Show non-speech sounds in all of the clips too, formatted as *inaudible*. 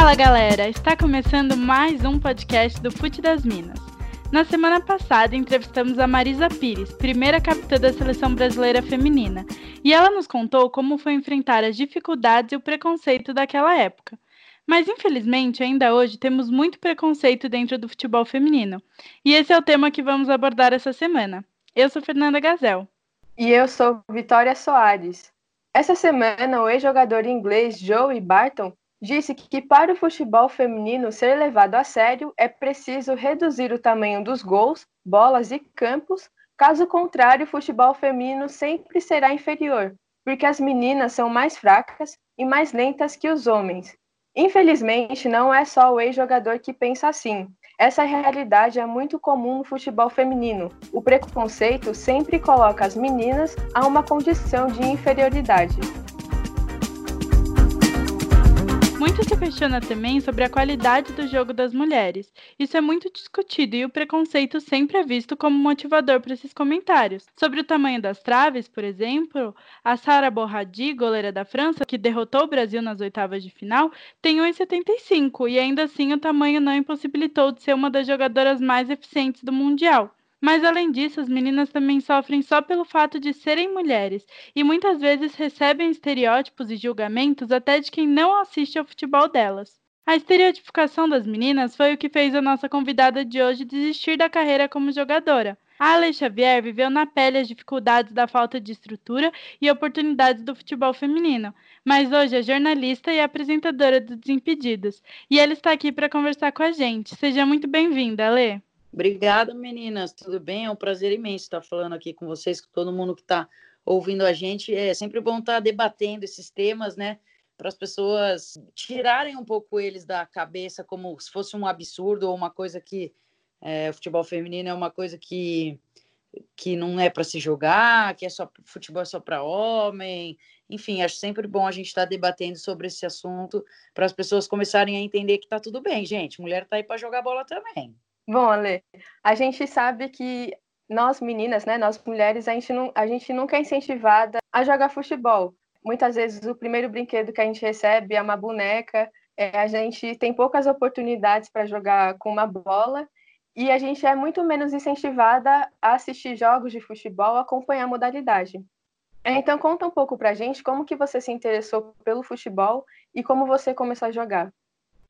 Fala galera, está começando mais um podcast do Fute das Minas. Na semana passada entrevistamos a Marisa Pires, primeira capitã da seleção brasileira feminina, e ela nos contou como foi enfrentar as dificuldades e o preconceito daquela época. Mas infelizmente, ainda hoje temos muito preconceito dentro do futebol feminino, e esse é o tema que vamos abordar essa semana. Eu sou Fernanda Gazel. E eu sou Vitória Soares. Essa semana, o ex-jogador inglês Joey Barton disse que para o futebol feminino ser levado a sério é preciso reduzir o tamanho dos gols, bolas e campos, caso contrário, o futebol feminino sempre será inferior, porque as meninas são mais fracas e mais lentas que os homens. Infelizmente, não é só o ex-jogador que pensa assim. Essa realidade é muito comum no futebol feminino. O preconceito sempre coloca as meninas a uma condição de inferioridade. Muito se questiona também sobre a qualidade do jogo das mulheres. Isso é muito discutido e o preconceito sempre é visto como motivador para esses comentários. Sobre o tamanho das traves, por exemplo, a Sara Borradi, goleira da França, que derrotou o Brasil nas oitavas de final, tem 1,75 e ainda assim o tamanho não impossibilitou de ser uma das jogadoras mais eficientes do Mundial. Mas além disso, as meninas também sofrem só pelo fato de serem mulheres e muitas vezes recebem estereótipos e julgamentos até de quem não assiste ao futebol delas. A estereotipicação das meninas foi o que fez a nossa convidada de hoje desistir da carreira como jogadora. A Ale Xavier viveu na pele as dificuldades da falta de estrutura e oportunidades do futebol feminino, mas hoje é jornalista e apresentadora do Desimpedidos. E ela está aqui para conversar com a gente. Seja muito bem-vinda, Ale. Obrigada, meninas. Tudo bem? É um prazer imenso estar falando aqui com vocês, com todo mundo que está ouvindo a gente. É sempre bom estar debatendo esses temas, né? Para as pessoas tirarem um pouco eles da cabeça como se fosse um absurdo ou uma coisa que é, o futebol feminino é uma coisa que, que não é para se jogar, que é só futebol é só para homem. Enfim, acho sempre bom a gente estar debatendo sobre esse assunto para as pessoas começarem a entender que está tudo bem, gente. Mulher está aí para jogar bola também. Bom, Ale, a gente sabe que nós meninas, né, nós mulheres, a gente, não, a gente nunca é incentivada a jogar futebol. Muitas vezes o primeiro brinquedo que a gente recebe é uma boneca, é, a gente tem poucas oportunidades para jogar com uma bola e a gente é muito menos incentivada a assistir jogos de futebol, acompanhar a modalidade. É, então conta um pouco para a gente como que você se interessou pelo futebol e como você começou a jogar.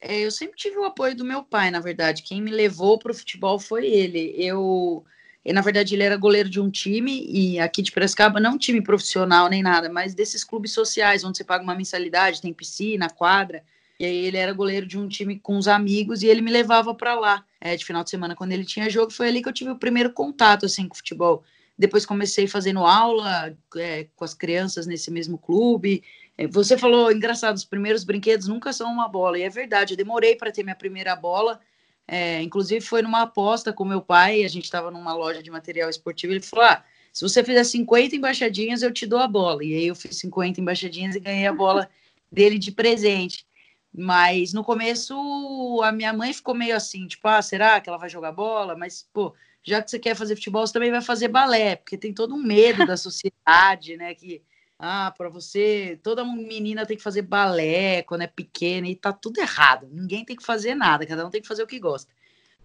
É, eu sempre tive o apoio do meu pai, na verdade. Quem me levou para o futebol foi ele. Eu, na verdade, ele era goleiro de um time, e aqui de Piracicaba, não time profissional nem nada, mas desses clubes sociais, onde você paga uma mensalidade, tem piscina, quadra. E aí ele era goleiro de um time com os amigos e ele me levava para lá é, de final de semana quando ele tinha jogo. Foi ali que eu tive o primeiro contato assim com o futebol. Depois comecei fazendo aula é, com as crianças nesse mesmo clube. É, você falou, engraçado, os primeiros brinquedos nunca são uma bola, e é verdade, eu demorei para ter minha primeira bola, é, inclusive foi numa aposta com meu pai, a gente estava numa loja de material esportivo, ele falou, ah, se você fizer 50 embaixadinhas, eu te dou a bola, e aí eu fiz 50 embaixadinhas e ganhei a bola dele de presente, mas no começo a minha mãe ficou meio assim, tipo, ah, será que ela vai jogar bola? Mas, pô, já que você quer fazer futebol, você também vai fazer balé, porque tem todo um medo da *laughs* sociedade, né, que ah, para você, toda menina tem que fazer balé quando é pequena e tá tudo errado. Ninguém tem que fazer nada, cada um tem que fazer o que gosta.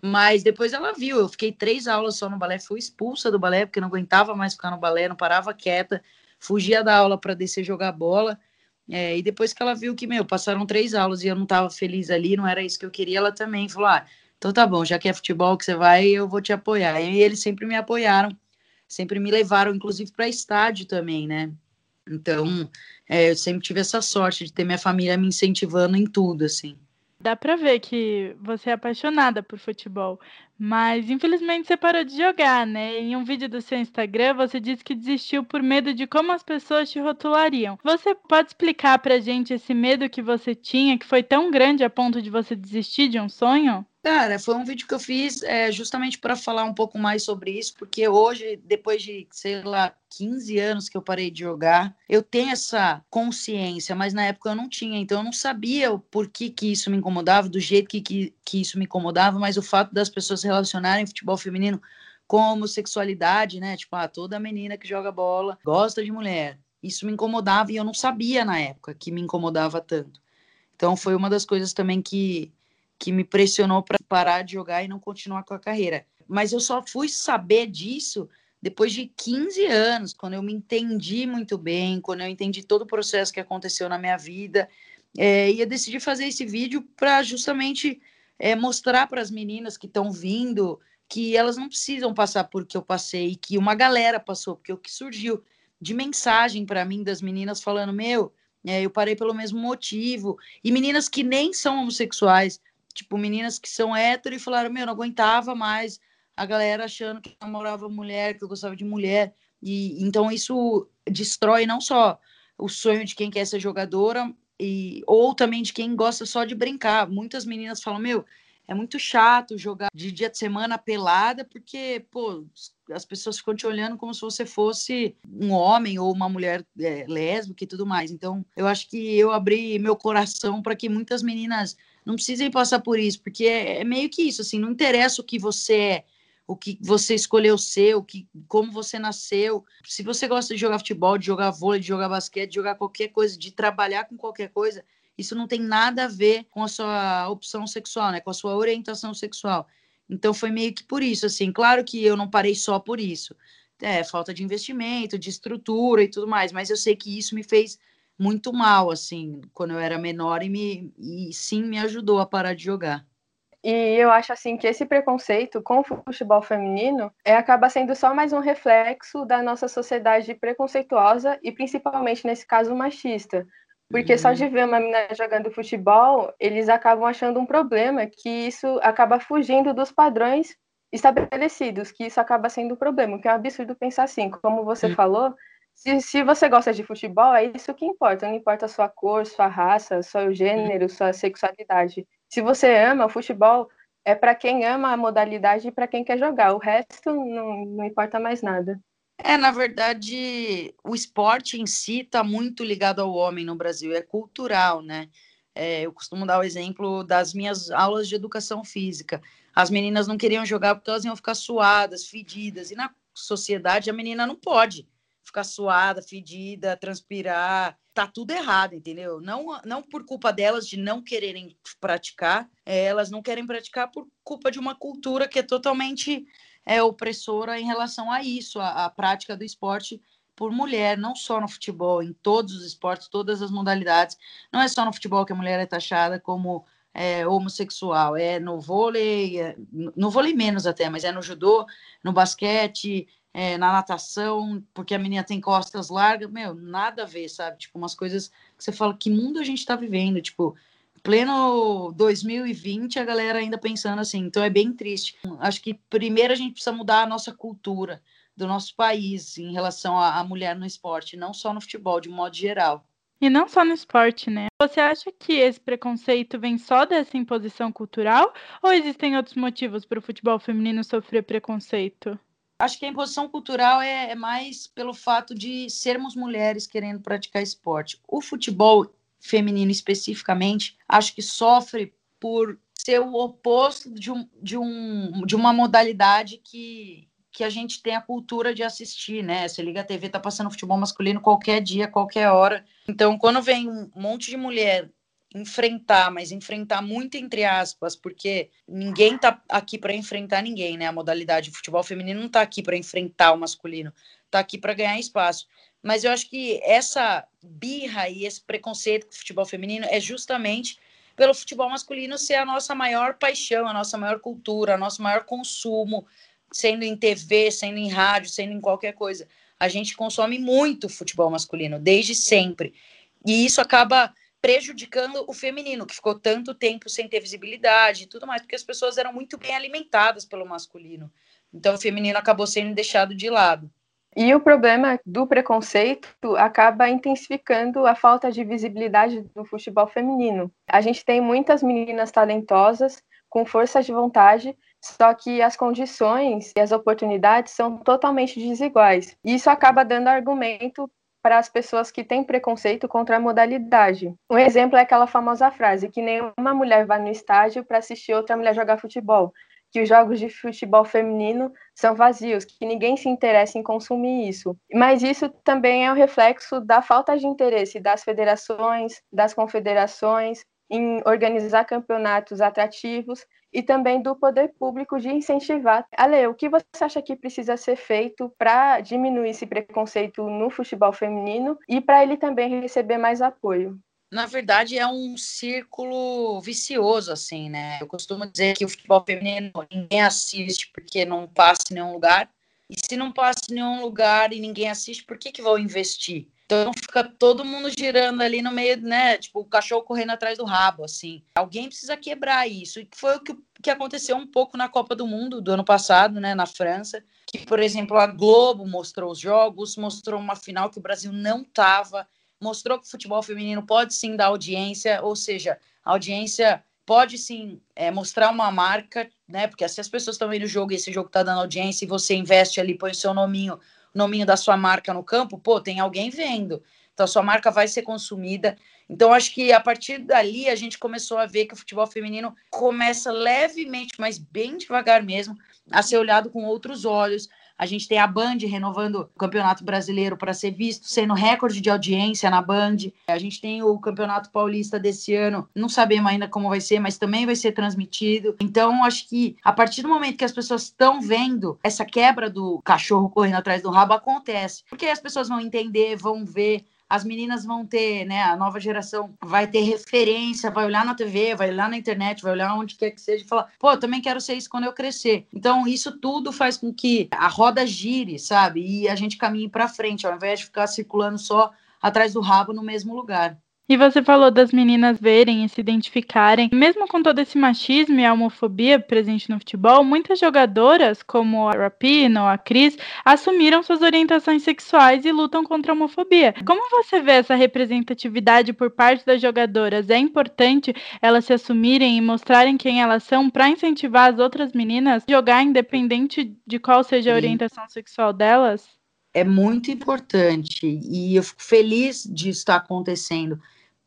Mas depois ela viu, eu fiquei três aulas só no balé, fui expulsa do balé porque não aguentava mais ficar no balé, não parava quieta, fugia da aula para descer jogar bola. É, e depois que ela viu que, meu, passaram três aulas e eu não tava feliz ali, não era isso que eu queria, ela também falou: ah, então tá bom, já que é futebol que você vai, eu vou te apoiar. E eles sempre me apoiaram, sempre me levaram, inclusive, para estádio também, né? Então, é, eu sempre tive essa sorte de ter minha família me incentivando em tudo, assim. Dá pra ver que você é apaixonada por futebol, mas infelizmente você parou de jogar, né? Em um vídeo do seu Instagram, você disse que desistiu por medo de como as pessoas te rotulariam. Você pode explicar pra gente esse medo que você tinha, que foi tão grande a ponto de você desistir de um sonho? Cara, foi um vídeo que eu fiz é, justamente para falar um pouco mais sobre isso, porque hoje, depois de, sei lá, 15 anos que eu parei de jogar, eu tenho essa consciência, mas na época eu não tinha, então eu não sabia o porquê que isso me incomodava, do jeito que, que, que isso me incomodava, mas o fato das pessoas relacionarem futebol feminino com homossexualidade, né? Tipo, ah, toda menina que joga bola gosta de mulher. Isso me incomodava e eu não sabia na época que me incomodava tanto. Então foi uma das coisas também que, que me pressionou para parar de jogar e não continuar com a carreira. Mas eu só fui saber disso depois de 15 anos, quando eu me entendi muito bem, quando eu entendi todo o processo que aconteceu na minha vida. É, e eu decidi fazer esse vídeo para justamente é, mostrar para as meninas que estão vindo que elas não precisam passar por que eu passei, que uma galera passou, porque o que surgiu de mensagem para mim das meninas falando: Meu, é, eu parei pelo mesmo motivo. E meninas que nem são homossexuais, tipo, meninas que são hétero e falaram: Meu, não aguentava mais a galera achando que eu namorava mulher, que eu gostava de mulher. E então isso destrói não só o sonho de quem quer ser jogadora, e, ou também de quem gosta só de brincar. Muitas meninas falam: Meu, é muito chato jogar de dia de semana pelada, porque, pô, as pessoas ficam te olhando como se você fosse um homem ou uma mulher é, lésbica e tudo mais. Então, eu acho que eu abri meu coração para que muitas meninas não precisem passar por isso, porque é, é, meio que isso, assim, não interessa o que você é, o que você escolheu ser, o que, como você nasceu. Se você gosta de jogar futebol, de jogar vôlei, de jogar basquete, de jogar qualquer coisa, de trabalhar com qualquer coisa, isso não tem nada a ver com a sua opção sexual, né? Com a sua orientação sexual. Então foi meio que por isso, assim. Claro que eu não parei só por isso. É, falta de investimento, de estrutura e tudo mais, mas eu sei que isso me fez muito mal, assim, quando eu era menor e, me, e sim me ajudou a parar de jogar. E eu acho assim que esse preconceito com o futebol feminino é acaba sendo só mais um reflexo da nossa sociedade preconceituosa e principalmente nesse caso machista, porque uhum. só de ver uma menina jogando futebol, eles acabam achando um problema, que isso acaba fugindo dos padrões estabelecidos, que isso acaba sendo um problema, que é um absurdo pensar assim, como você uhum. falou, se, se você gosta de futebol, é isso que importa, não importa a sua cor, sua raça, seu gênero, sua sexualidade. Se você ama o futebol, é para quem ama a modalidade e para quem quer jogar, o resto não, não importa mais nada. É, na verdade, o esporte em si está muito ligado ao homem no Brasil, é cultural, né? É, eu costumo dar o exemplo das minhas aulas de educação física. As meninas não queriam jogar porque elas iam ficar suadas, fedidas, e na sociedade a menina não pode ficar suada, fedida, transpirar, tá tudo errado, entendeu? Não, não por culpa delas de não quererem praticar, é, elas não querem praticar por culpa de uma cultura que é totalmente é, opressora em relação a isso, a, a prática do esporte por mulher, não só no futebol, em todos os esportes, todas as modalidades. Não é só no futebol que a mulher é taxada como é, homossexual, é no vôlei, é, no vôlei menos até, mas é no judô, no basquete, é, na natação, porque a menina tem costas largas, meu, nada a ver, sabe? Tipo, umas coisas que você fala, que mundo a gente tá vivendo, tipo, pleno 2020, a galera ainda pensando assim. Então é bem triste. Acho que primeiro a gente precisa mudar a nossa cultura do nosso país em relação à mulher no esporte, não só no futebol, de modo geral. E não só no esporte, né? Você acha que esse preconceito vem só dessa imposição cultural ou existem outros motivos para o futebol feminino sofrer preconceito? Acho que a imposição cultural é, é mais pelo fato de sermos mulheres querendo praticar esporte. O futebol feminino especificamente, acho que sofre por ser o oposto de, um, de, um, de uma modalidade que, que a gente tem a cultura de assistir, né? Você liga a TV, tá passando futebol masculino qualquer dia, qualquer hora. Então, quando vem um monte de mulher enfrentar, mas enfrentar muito entre aspas, porque ninguém tá aqui para enfrentar ninguém, né? A modalidade de futebol feminino não tá aqui para enfrentar o masculino, tá aqui para ganhar espaço. Mas eu acho que essa birra e esse preconceito com o futebol feminino é justamente pelo futebol masculino ser a nossa maior paixão, a nossa maior cultura, o nosso maior consumo, sendo em TV, sendo em rádio, sendo em qualquer coisa. A gente consome muito futebol masculino, desde sempre. E isso acaba prejudicando o feminino, que ficou tanto tempo sem ter visibilidade e tudo mais, porque as pessoas eram muito bem alimentadas pelo masculino. Então o feminino acabou sendo deixado de lado. E o problema do preconceito acaba intensificando a falta de visibilidade do futebol feminino. A gente tem muitas meninas talentosas, com força de vontade, só que as condições e as oportunidades são totalmente desiguais. Isso acaba dando argumento para as pessoas que têm preconceito contra a modalidade. Um exemplo é aquela famosa frase que nenhuma mulher vai no estádio para assistir outra mulher jogar futebol que os jogos de futebol feminino são vazios, que ninguém se interessa em consumir isso. Mas isso também é o um reflexo da falta de interesse das federações, das confederações em organizar campeonatos atrativos e também do poder público de incentivar. Ale, o que você acha que precisa ser feito para diminuir esse preconceito no futebol feminino e para ele também receber mais apoio? Na verdade, é um círculo vicioso, assim, né? Eu costumo dizer que o futebol feminino ninguém assiste porque não passa em nenhum lugar. E se não passa em nenhum lugar e ninguém assiste, por que, que vão investir? Então fica todo mundo girando ali no meio, né? Tipo, o cachorro correndo atrás do rabo, assim. Alguém precisa quebrar isso. E foi o que, que aconteceu um pouco na Copa do Mundo do ano passado, né? Na França. Que, por exemplo, a Globo mostrou os jogos, mostrou uma final que o Brasil não tava, mostrou que o futebol feminino pode sim dar audiência, ou seja, a audiência pode sim é, mostrar uma marca, né? Porque se as pessoas estão vendo o jogo e esse jogo está dando audiência e você investe ali, põe o seu nominho nominho da sua marca no campo, pô, tem alguém vendo. Então, a sua marca vai ser consumida. Então, acho que a partir dali a gente começou a ver que o futebol feminino começa levemente, mas bem devagar mesmo, a ser olhado com outros olhos, a gente tem a Band renovando o Campeonato Brasileiro para ser visto, sendo recorde de audiência na Band. A gente tem o Campeonato Paulista desse ano, não sabemos ainda como vai ser, mas também vai ser transmitido. Então, acho que a partir do momento que as pessoas estão vendo essa quebra do cachorro correndo atrás do rabo, acontece. Porque as pessoas vão entender, vão ver, as meninas vão ter, né, a nova geração vai ter referência, vai olhar na TV, vai olhar na internet, vai olhar onde quer que seja e falar, pô, eu também quero ser isso quando eu crescer. Então, isso tudo faz com que a roda gire, sabe? E a gente caminhe para frente, ao invés de ficar circulando só atrás do rabo no mesmo lugar. E você falou das meninas verem e se identificarem. Mesmo com todo esse machismo e a homofobia presente no futebol, muitas jogadoras, como a Rapino ou a Cris, assumiram suas orientações sexuais e lutam contra a homofobia. Como você vê essa representatividade por parte das jogadoras? É importante elas se assumirem e mostrarem quem elas são para incentivar as outras meninas a jogar independente de qual seja a orientação sexual delas? É muito importante e eu fico feliz de estar acontecendo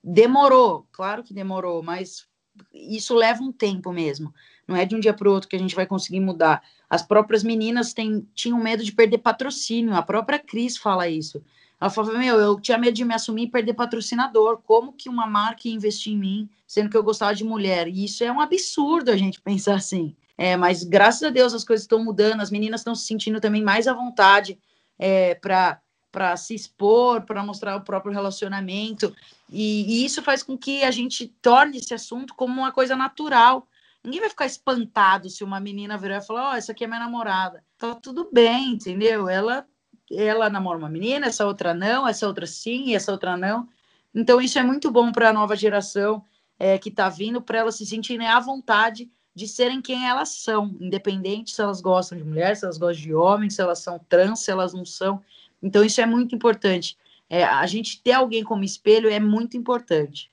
Demorou, claro que demorou, mas isso leva um tempo mesmo. Não é de um dia para o outro que a gente vai conseguir mudar. As próprias meninas têm, tinham medo de perder patrocínio. A própria Cris fala isso. Ela falava, meu, eu tinha medo de me assumir e perder patrocinador. Como que uma marca ia investir em mim, sendo que eu gostava de mulher? E isso é um absurdo a gente *laughs* pensar assim. É, mas graças a Deus as coisas estão mudando, as meninas estão se sentindo também mais à vontade é, para para se expor, para mostrar o próprio relacionamento. E, e, isso faz com que a gente torne esse assunto como uma coisa natural. Ninguém vai ficar espantado se uma menina virar e falar: Ó, oh, essa aqui é minha namorada. Tá tudo bem, entendeu? Ela, ela namora uma menina, essa outra não, essa outra sim, essa outra não. Então, isso é muito bom para a nova geração é, que está vindo, para elas se sentirem à vontade de serem quem elas são, independente se elas gostam de mulher, se elas gostam de homem, se elas são trans, se elas não são. Então, isso é muito importante. É, a gente ter alguém como espelho é muito importante.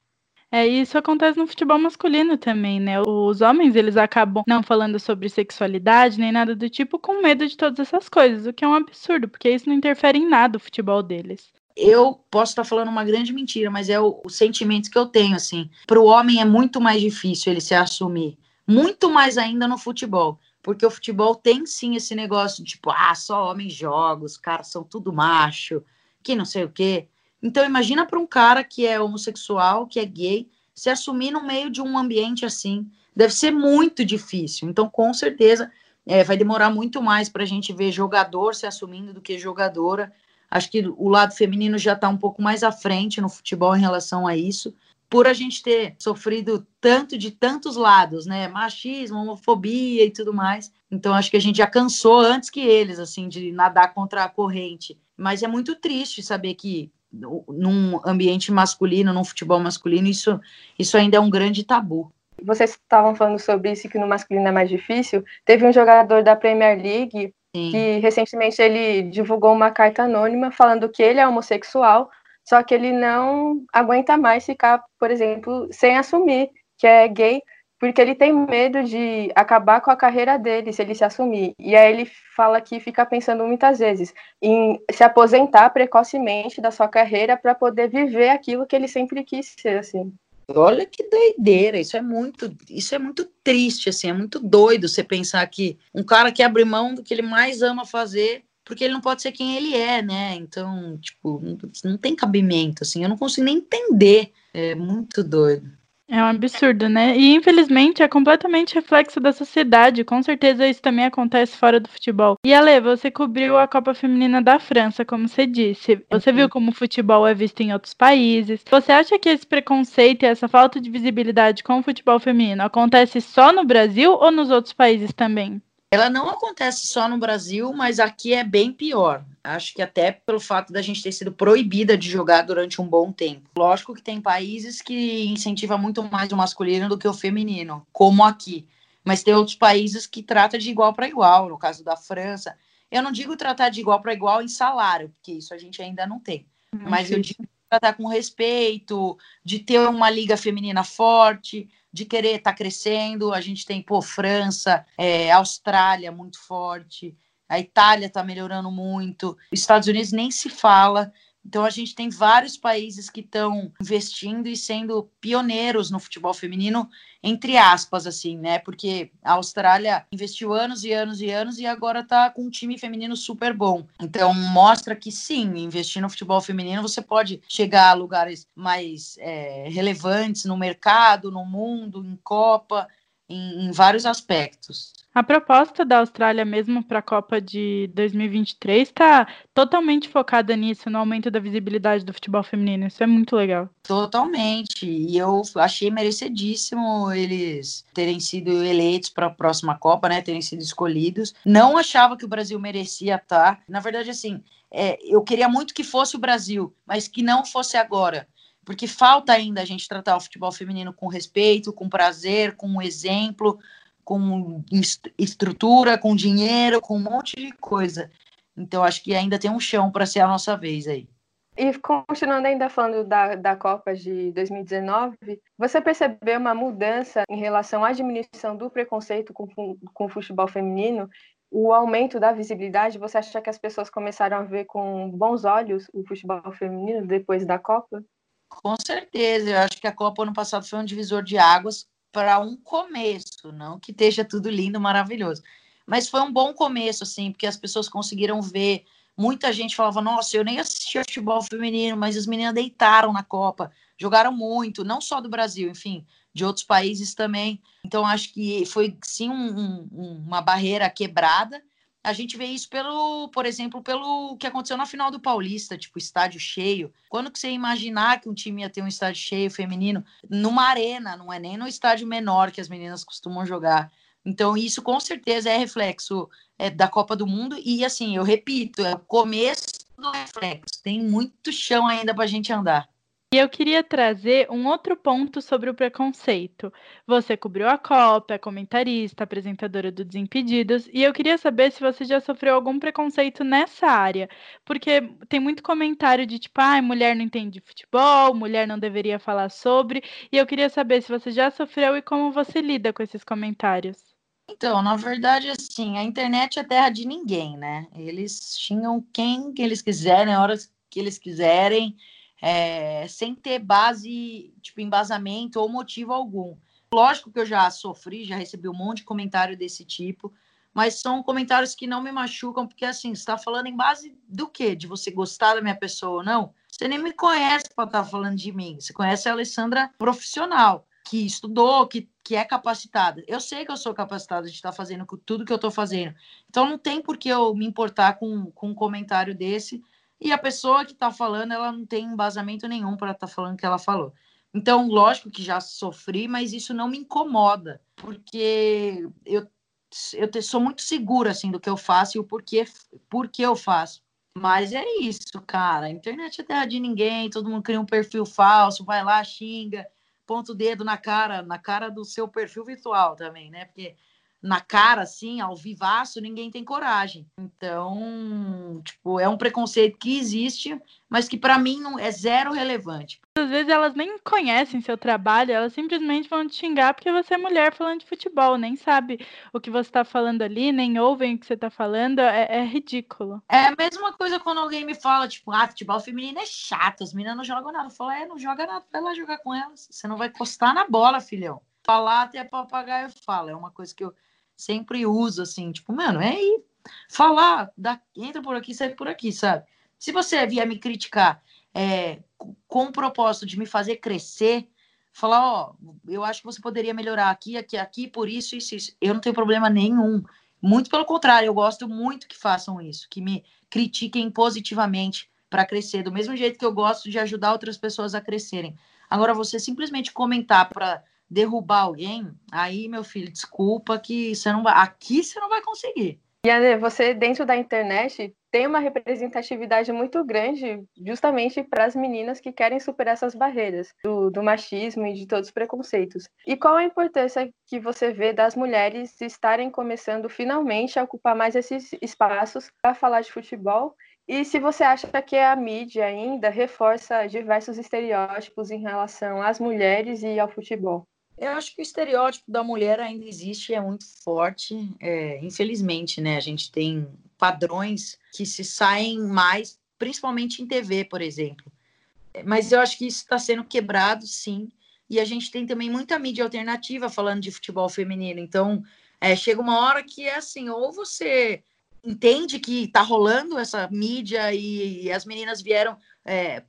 É, isso acontece no futebol masculino também, né? Os homens, eles acabam não falando sobre sexualidade nem nada do tipo com medo de todas essas coisas, o que é um absurdo, porque isso não interfere em nada o futebol deles. Eu posso estar falando uma grande mentira, mas é o, o sentimento que eu tenho, assim. Para o homem é muito mais difícil ele se assumir, muito mais ainda no futebol porque o futebol tem sim esse negócio de tipo, ah, só homens jogam, os caras são tudo macho, que não sei o quê. Então imagina para um cara que é homossexual, que é gay, se assumir no meio de um ambiente assim, deve ser muito difícil. Então com certeza é, vai demorar muito mais para a gente ver jogador se assumindo do que jogadora. Acho que o lado feminino já está um pouco mais à frente no futebol em relação a isso por a gente ter sofrido tanto de tantos lados, né? Machismo, homofobia e tudo mais. Então acho que a gente já cansou antes que eles, assim, de nadar contra a corrente. Mas é muito triste saber que num ambiente masculino, num futebol masculino, isso, isso ainda é um grande tabu. Vocês estavam falando sobre isso que no masculino é mais difícil. Teve um jogador da Premier League Sim. que recentemente ele divulgou uma carta anônima falando que ele é homossexual, só que ele não aguenta mais ficar, por exemplo, sem assumir que é gay, porque ele tem medo de acabar com a carreira dele se ele se assumir. E aí ele fala que fica pensando muitas vezes em se aposentar precocemente da sua carreira para poder viver aquilo que ele sempre quis ser, assim. Olha que doideira, isso é muito, isso é muito triste, assim, é muito doido você pensar que um cara que abre mão do que ele mais ama fazer porque ele não pode ser quem ele é, né? Então, tipo, não, não tem cabimento, assim, eu não consigo nem entender. É muito doido. É um absurdo, né? E infelizmente é completamente reflexo da sociedade. Com certeza isso também acontece fora do futebol. E Ale, você cobriu a Copa Feminina da França, como você disse. Você viu como o futebol é visto em outros países. Você acha que esse preconceito e essa falta de visibilidade com o futebol feminino acontece só no Brasil ou nos outros países também? Ela não acontece só no Brasil, mas aqui é bem pior. Acho que até pelo fato da gente ter sido proibida de jogar durante um bom tempo. Lógico que tem países que incentivam muito mais o masculino do que o feminino, como aqui. Mas tem outros países que tratam de igual para igual, no caso da França. Eu não digo tratar de igual para igual em salário, porque isso a gente ainda não tem. mas eu digo tratar com respeito, de ter uma liga feminina forte, de querer estar tá crescendo. A gente tem, pô, França, é, Austrália muito forte, a Itália está melhorando muito, Estados Unidos nem se fala. Então a gente tem vários países que estão investindo e sendo pioneiros no futebol feminino, entre aspas, assim, né? Porque a Austrália investiu anos e anos e anos e agora está com um time feminino super bom. Então mostra que sim, investir no futebol feminino você pode chegar a lugares mais é, relevantes no mercado, no mundo, em Copa, em, em vários aspectos. A proposta da Austrália mesmo para a Copa de 2023 está totalmente focada nisso, no aumento da visibilidade do futebol feminino. Isso é muito legal. Totalmente. E eu achei merecidíssimo eles terem sido eleitos para a próxima Copa, né? Terem sido escolhidos. Não achava que o Brasil merecia estar. Tá. Na verdade, assim, é, eu queria muito que fosse o Brasil, mas que não fosse agora porque falta ainda a gente tratar o futebol feminino com respeito, com prazer, com exemplo, com estrutura, com dinheiro, com um monte de coisa. Então, acho que ainda tem um chão para ser a nossa vez aí. E continuando ainda falando da, da Copa de 2019, você percebeu uma mudança em relação à diminuição do preconceito com, com o futebol feminino? O aumento da visibilidade, você acha que as pessoas começaram a ver com bons olhos o futebol feminino depois da Copa? Com certeza, eu acho que a Copa ano passado foi um divisor de águas para um começo, não que esteja tudo lindo, maravilhoso, mas foi um bom começo, assim, porque as pessoas conseguiram ver. Muita gente falava: Nossa, eu nem assisti futebol feminino, mas as meninas deitaram na Copa, jogaram muito, não só do Brasil, enfim, de outros países também. Então, acho que foi sim um, um, uma barreira quebrada a gente vê isso pelo, por exemplo, pelo que aconteceu na final do Paulista, tipo, estádio cheio. Quando que você imaginar que um time ia ter um estádio cheio feminino numa arena, não é nem no estádio menor que as meninas costumam jogar. Então, isso com certeza é reflexo é, da Copa do Mundo. E assim, eu repito, é o começo do reflexo. Tem muito chão ainda para a gente andar. E eu queria trazer um outro ponto sobre o preconceito. Você cobriu a Copa, é comentarista, apresentadora do Desimpedidos, e eu queria saber se você já sofreu algum preconceito nessa área, porque tem muito comentário de tipo, ah, mulher não entende futebol, mulher não deveria falar sobre, e eu queria saber se você já sofreu e como você lida com esses comentários. Então, na verdade, assim, a internet é terra de ninguém, né? Eles xingam quem eles quiserem, a hora que eles quiserem é, sem ter base, tipo, embasamento ou motivo algum. Lógico que eu já sofri, já recebi um monte de comentário desse tipo, mas são comentários que não me machucam, porque assim, você está falando em base do quê? De você gostar da minha pessoa ou não? Você nem me conhece para estar tá falando de mim. Você conhece a Alessandra profissional, que estudou, que, que é capacitada. Eu sei que eu sou capacitada de estar fazendo tudo que eu estou fazendo. Então não tem por que eu me importar com, com um comentário desse e a pessoa que está falando, ela não tem embasamento nenhum para estar tá falando que ela falou. Então, lógico que já sofri, mas isso não me incomoda, porque eu, eu sou muito segura assim do que eu faço e o porquê, porquê eu faço. Mas é isso, cara. A internet é terra de ninguém, todo mundo cria um perfil falso, vai lá, xinga, ponta o dedo na cara, na cara do seu perfil virtual também, né? Porque na cara, assim, ao vivaço, ninguém tem coragem. Então, tipo, é um preconceito que existe, mas que para mim não é zero relevante. Às vezes elas nem conhecem seu trabalho, elas simplesmente vão te xingar porque você é mulher falando de futebol, nem sabe o que você está falando ali, nem ouvem o que você está falando, é, é, ridículo. É a mesma coisa quando alguém me fala, tipo, ah, futebol feminino é chato, as meninas não jogam nada. Eu falo, é, não joga nada, vai lá jogar com elas. Você não vai encostar na bola, filhão. Falar até papagaio fala, é uma coisa que eu sempre uso assim, tipo, mano, é aí, falar, dá, entra por aqui, sai por aqui, sabe? Se você vier me criticar é, com o propósito de me fazer crescer, falar, ó, eu acho que você poderia melhorar aqui, aqui, aqui, por isso, isso, isso. Eu não tenho problema nenhum. Muito pelo contrário, eu gosto muito que façam isso, que me critiquem positivamente para crescer, do mesmo jeito que eu gosto de ajudar outras pessoas a crescerem. Agora, você simplesmente comentar para derrubar alguém, aí, meu filho, desculpa que você não vai. Aqui você não vai conseguir. E André, você dentro da internet tem uma representatividade muito grande justamente para as meninas que querem superar essas barreiras do, do, machismo e de todos os preconceitos. E qual a importância que você vê das mulheres estarem começando finalmente a ocupar mais esses espaços para falar de futebol? E se você acha que a mídia ainda reforça diversos estereótipos em relação às mulheres e ao futebol? Eu acho que o estereótipo da mulher ainda existe e é muito forte. É, infelizmente, né? A gente tem padrões que se saem mais, principalmente em TV, por exemplo. Mas eu acho que isso está sendo quebrado, sim. E a gente tem também muita mídia alternativa falando de futebol feminino. Então, é, chega uma hora que é assim, ou você entende que está rolando essa mídia e, e, as meninas vieram é,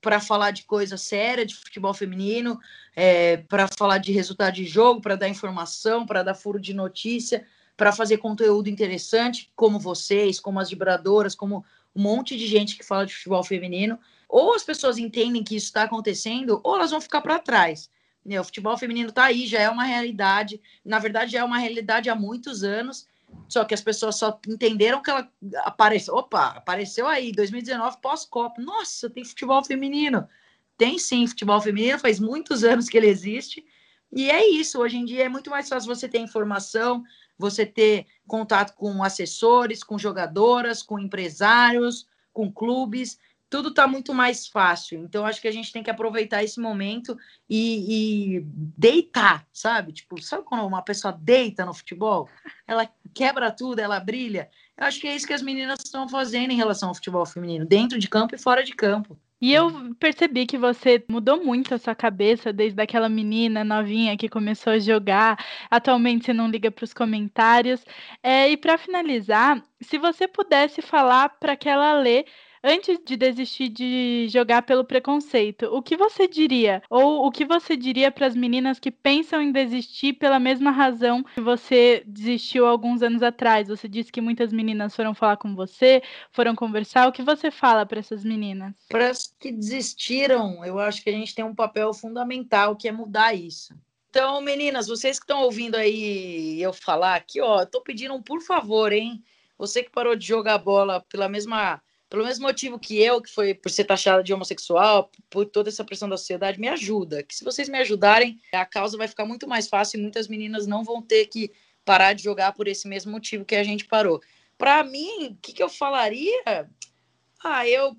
para falar de coisa séria, de futebol feminino, é, para falar de resultado de jogo, para dar informação, para dar furo de notícia, para fazer conteúdo interessante, como vocês, como as vibradoras, como um monte de gente que fala de futebol feminino. Ou as pessoas entendem que isso está acontecendo, ou elas vão ficar para trás. O futebol feminino está aí, já é uma realidade. Na verdade, já é uma realidade há muitos anos. Só que as pessoas só entenderam que ela apareceu. Opa, apareceu aí, 2019, pós-Copa. Nossa, tem futebol feminino. Tem sim futebol feminino, faz muitos anos que ele existe. E é isso, hoje em dia é muito mais fácil você ter informação, você ter contato com assessores, com jogadoras, com empresários, com clubes tudo está muito mais fácil. Então, acho que a gente tem que aproveitar esse momento e, e, deitar, sabe? Tipo, sabe quando uma pessoa deita no futebol? Ela quebra tudo, ela brilha. Eu acho que é isso que as meninas estão fazendo em relação ao futebol feminino, dentro de campo e fora de campo. E eu percebi que você mudou muito a sua cabeça desde aquela menina novinha que começou a jogar. Atualmente você não liga para os comentários. É, e para finalizar, se você pudesse falar para aquela Lê antes de desistir de jogar pelo preconceito, o que você diria? Ou o que você diria para as meninas que pensam em desistir pela mesma razão que você desistiu alguns anos atrás? Você disse que muitas meninas foram falar com você, foram conversar. O que você fala para essas meninas? Para as que desistiram, eu acho que a gente tem um papel fundamental que é mudar isso. Então, meninas, vocês que estão ouvindo aí eu falar aqui, ó, tô pedindo um por favor, hein? Você que parou de jogar bola pela mesma pelo mesmo motivo que eu, que foi por ser taxada de homossexual, por toda essa pressão da sociedade, me ajuda. Que se vocês me ajudarem, a causa vai ficar muito mais fácil e muitas meninas não vão ter que parar de jogar por esse mesmo motivo que a gente parou. Para mim, o que, que eu falaria? Ah, eu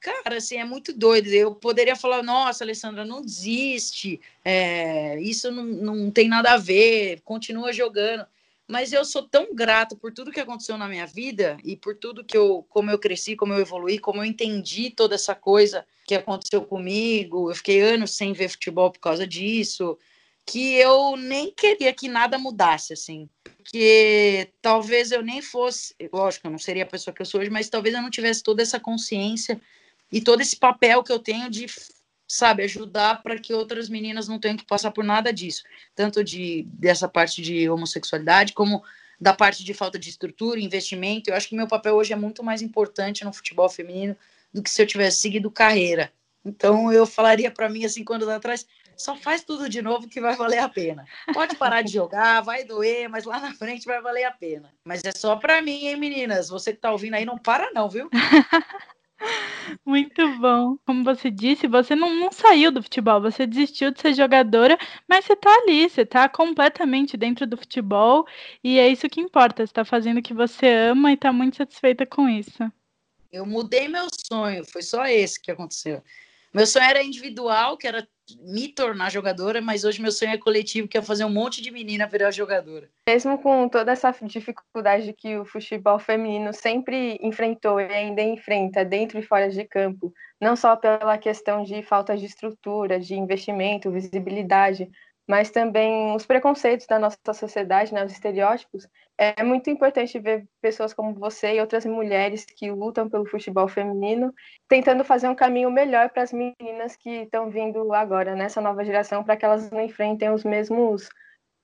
cara, assim, é muito doido. Eu poderia falar, nossa, Alessandra, não desiste, é, isso não, não tem nada a ver, continua jogando mas eu sou tão grata por tudo que aconteceu na minha vida e por tudo que eu, como eu cresci, como eu evoluí, como eu entendi toda essa coisa que aconteceu comigo. Eu fiquei anos sem ver futebol por causa disso, que eu nem queria que nada mudasse, assim. Porque talvez eu nem fosse, lógico, eu não seria a pessoa que eu sou hoje, mas talvez eu não tivesse toda essa consciência e todo esse papel que eu tenho de sabe, ajudar para que outras meninas não tenham que passar por nada disso, tanto de dessa parte de homossexualidade como da parte de falta de estrutura, investimento. Eu acho que meu papel hoje é muito mais importante no futebol feminino do que se eu tivesse seguido carreira. Então eu falaria para mim assim quando atrás, só faz tudo de novo que vai valer a pena. Pode parar de jogar, vai doer, mas lá na frente vai valer a pena. Mas é só para mim, hein, meninas? Você que tá ouvindo aí não para não, viu? *laughs* Muito bom. Como você disse, você não, não saiu do futebol, você desistiu de ser jogadora, mas você tá ali, você tá completamente dentro do futebol e é isso que importa. Você tá fazendo o que você ama e tá muito satisfeita com isso. Eu mudei meu sonho, foi só esse que aconteceu. Meu sonho era individual, que era me tornar jogadora, mas hoje meu sonho é coletivo, que é fazer um monte de menina virar jogadora. Mesmo com toda essa dificuldade que o futebol feminino sempre enfrentou e ainda enfrenta dentro e fora de campo, não só pela questão de falta de estrutura, de investimento, visibilidade, mas também os preconceitos da nossa sociedade, né, os estereótipos, é muito importante ver pessoas como você e outras mulheres que lutam pelo futebol feminino, tentando fazer um caminho melhor para as meninas que estão vindo agora, nessa nova geração, para que elas não enfrentem os mesmos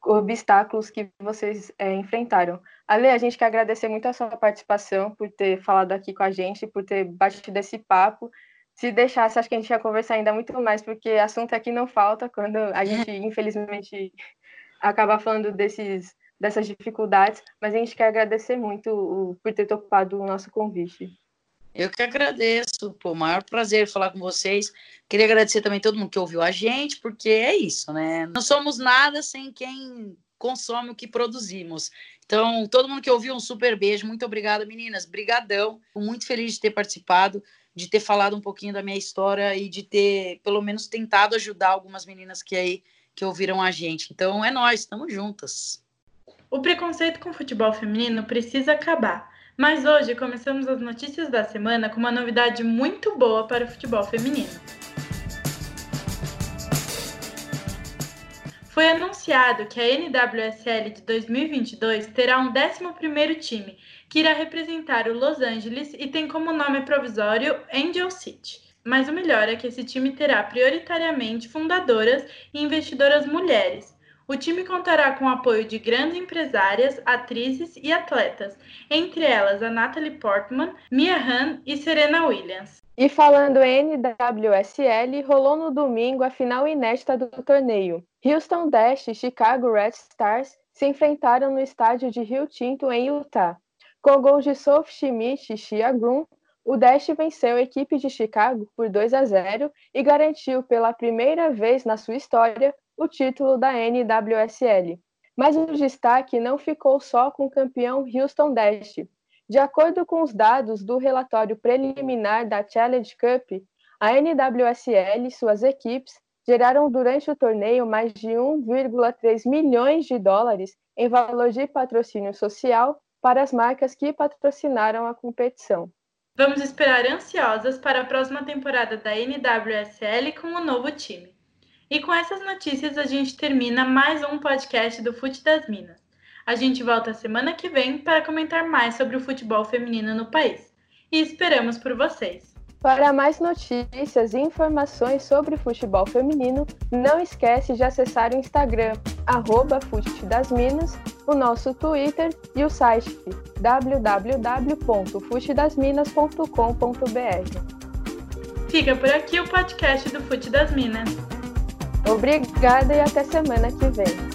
obstáculos que vocês é, enfrentaram. Ale, a gente quer agradecer muito a sua participação, por ter falado aqui com a gente, por ter batido esse papo se deixasse, acho que a gente ia conversar ainda muito mais, porque assunto aqui não falta quando a gente, infelizmente, acaba falando desses, dessas dificuldades, mas a gente quer agradecer muito o, por ter topado o nosso convite. Eu que agradeço, pô, maior prazer falar com vocês. Queria agradecer também todo mundo que ouviu a gente, porque é isso, né? Não somos nada sem quem consome o que produzimos. Então, todo mundo que ouviu, um super beijo. Muito obrigada, meninas. Brigadão. Muito feliz de ter participado de ter falado um pouquinho da minha história e de ter, pelo menos, tentado ajudar algumas meninas que aí que ouviram a gente. Então é nós, estamos juntas. O preconceito com o futebol feminino precisa acabar. Mas hoje começamos as notícias da semana com uma novidade muito boa para o futebol feminino. Foi anunciado que a NWSL de 2022 terá um 11º time que irá representar o Los Angeles e tem como nome provisório Angel City. Mas o melhor é que esse time terá prioritariamente fundadoras e investidoras mulheres. O time contará com o apoio de grandes empresárias, atrizes e atletas, entre elas a Natalie Portman, Mia Hamm e Serena Williams. E falando em NWSL, rolou no domingo a final inédita do torneio. Houston Dash e Chicago Red Stars se enfrentaram no estádio de Rio Tinto, em Utah. Com gols de Sophie Schmidt e Shia Grun, o Dash venceu a equipe de Chicago por 2 a 0 e garantiu pela primeira vez na sua história o título da NWSL. Mas o destaque não ficou só com o campeão Houston Dash. De acordo com os dados do relatório preliminar da Challenge Cup, a NWSL e suas equipes geraram durante o torneio mais de 1,3 milhões de dólares em valor de patrocínio social para as marcas que patrocinaram a competição. Vamos esperar ansiosas para a próxima temporada da NWSL com o novo time. E com essas notícias a gente termina mais um podcast do Fute das Minas. A gente volta semana que vem para comentar mais sobre o futebol feminino no país. E esperamos por vocês! Para mais notícias e informações sobre futebol feminino, não esquece de acessar o Instagram, arroba das Minas, o nosso Twitter e o site www.futedasminas.com.br. Fica por aqui o podcast do Fute das Minas. Obrigada e até semana que vem.